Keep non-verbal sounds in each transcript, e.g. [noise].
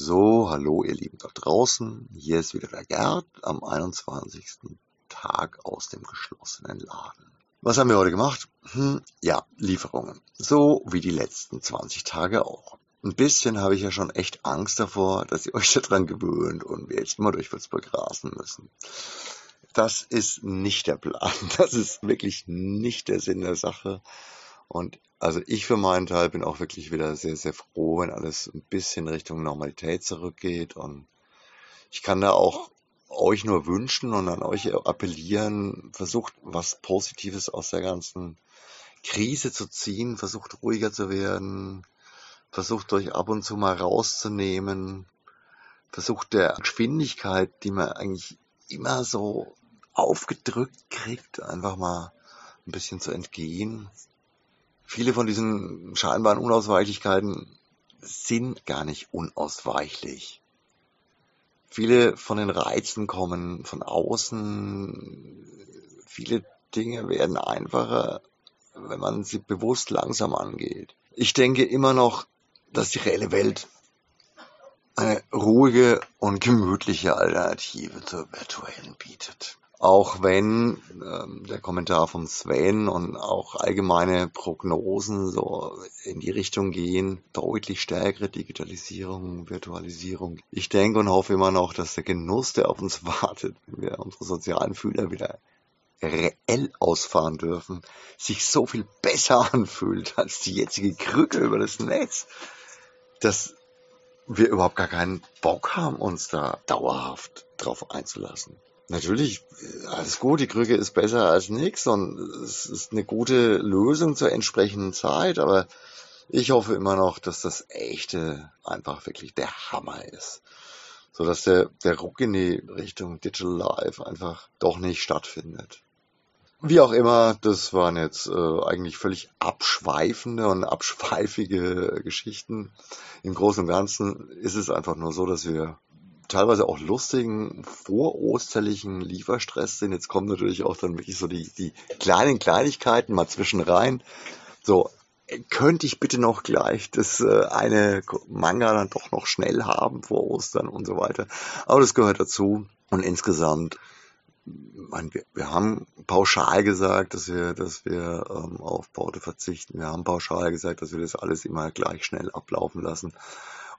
So, hallo ihr Lieben da draußen. Hier ist wieder der Gerd am 21. Tag aus dem geschlossenen Laden. Was haben wir heute gemacht? Hm, ja, Lieferungen. So wie die letzten 20 Tage auch. Ein bisschen habe ich ja schon echt Angst davor, dass ihr [laughs] euch daran gewöhnt und wir jetzt immer durch Würzburg rasen müssen. Das ist nicht der Plan. [laughs] Das ist wirklich nicht der Sinn der Sache. Und also ich für meinen Teil bin auch wirklich wieder sehr, sehr froh, wenn alles ein bisschen Richtung Normalität zurückgeht. Und ich kann da auch euch nur wünschen und an euch appellieren, versucht was Positives aus der ganzen Krise zu ziehen, versucht ruhiger zu werden, versucht euch ab und zu mal rauszunehmen, versucht der Geschwindigkeit, die man eigentlich immer so aufgedrückt kriegt, einfach mal ein bisschen zu entgehen viele von diesen scheinbaren Unausweichlichkeiten sind gar nicht unausweichlich. Viele von den Reizen kommen von außen. Viele Dinge werden einfacher, wenn man sie bewusst langsam angeht. Ich denke immer noch, dass die reelle Welt eine ruhige und gemütliche Alternative zur virtuellen bietet. Auch wenn ähm, der Kommentar von Sven und auch allgemeine Prognosen so in die Richtung gehen, deutlich stärkere Digitalisierung, Virtualisierung. Ich denke und hoffe immer noch, dass der Genuss, der auf uns [laughs] wartet, wenn wir unsere sozialen Fühler wieder reell ausfahren dürfen, sich so viel besser [laughs] anfühlt als die jetzige Krücke über das Netz, dass wir überhaupt gar keinen Bock haben, uns da dauerhaft drauf einzulassen. Natürlich, alles gut, die Krücke ist besser als nichts und es ist eine gute Lösung zur entsprechenden Zeit, aber ich hoffe immer noch, dass das echte einfach wirklich der Hammer ist. So dass der, der Ruck in die Richtung Digital Life einfach doch nicht stattfindet. Wie auch immer, das waren jetzt äh, eigentlich völlig abschweifende und abschweifige Geschichten. Im Großen und Ganzen ist es einfach nur so, dass wir teilweise auch lustigen vorosterlichen Lieferstress sind. Jetzt kommen natürlich auch dann wirklich so die, die kleinen Kleinigkeiten mal zwischen rein. So, könnte ich bitte noch gleich das äh, eine Manga dann doch noch schnell haben vor Ostern und so weiter. Aber das gehört dazu. Und insgesamt, man, wir, wir haben pauschal gesagt, dass wir, dass wir ähm, auf Porte verzichten. Wir haben pauschal gesagt, dass wir das alles immer gleich schnell ablaufen lassen.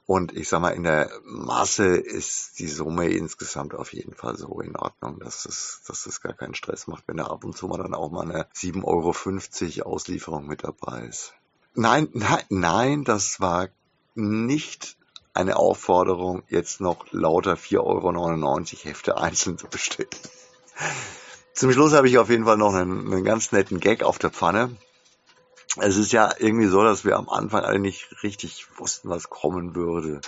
Und ich sag mal, in der Masse ist die Summe insgesamt auf jeden Fall so in Ordnung, dass es, dass es gar keinen Stress macht, wenn da ab und zu mal dann auch mal eine 7,50 Euro Auslieferung mit dabei ist. Nein, nein, nein, das war nicht eine Aufforderung, jetzt noch lauter 4,99 Euro Hefte einzeln zu bestellen. Zum Schluss habe ich auf jeden Fall noch einen, einen ganz netten Gag auf der Pfanne es ist ja irgendwie so, dass wir am Anfang alle nicht richtig wussten, was kommen würde.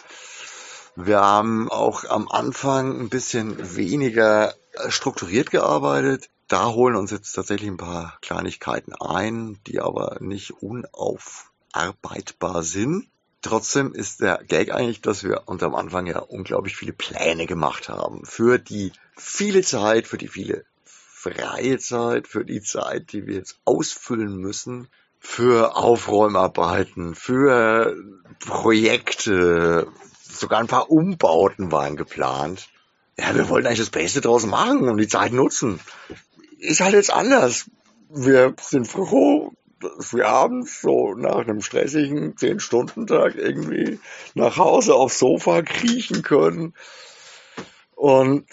Wir haben auch am Anfang ein bisschen weniger strukturiert gearbeitet. Da holen uns jetzt tatsächlich ein paar Kleinigkeiten ein, die aber nicht unaufarbeitbar sind. Trotzdem ist der Gag eigentlich, dass wir uns am Anfang ja unglaublich viele Pläne gemacht haben für die viele Zeit, für die viele freie Zeit, für die Zeit, die wir jetzt ausfüllen müssen für Aufräumarbeiten, für Projekte, sogar ein paar Umbauten waren geplant. Ja, wir wollten eigentlich das Beste draus machen und die Zeit nutzen. Ist halt jetzt anders. Wir sind froh, dass wir abends so nach einem stressigen 10-Stunden-Tag irgendwie nach Hause aufs Sofa kriechen können. Und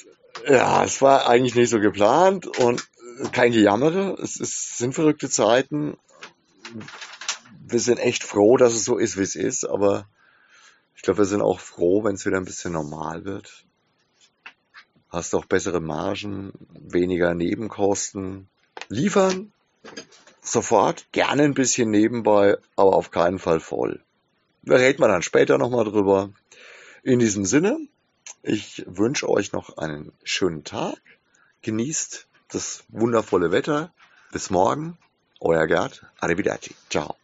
ja, es war eigentlich nicht so geplant und kein Gejammere. Es ist, sind verrückte Zeiten wir sind echt froh, dass es so ist, wie es ist, aber ich glaube, wir sind auch froh, wenn es wieder ein bisschen normal wird. Hast auch bessere Margen, weniger Nebenkosten. Liefern sofort, gerne ein bisschen nebenbei, aber auf keinen Fall voll. Da reden wir dann später nochmal drüber. In diesem Sinne, ich wünsche euch noch einen schönen Tag. Genießt das wundervolle Wetter. Bis morgen. Oya Gat, arrivederci, ciao.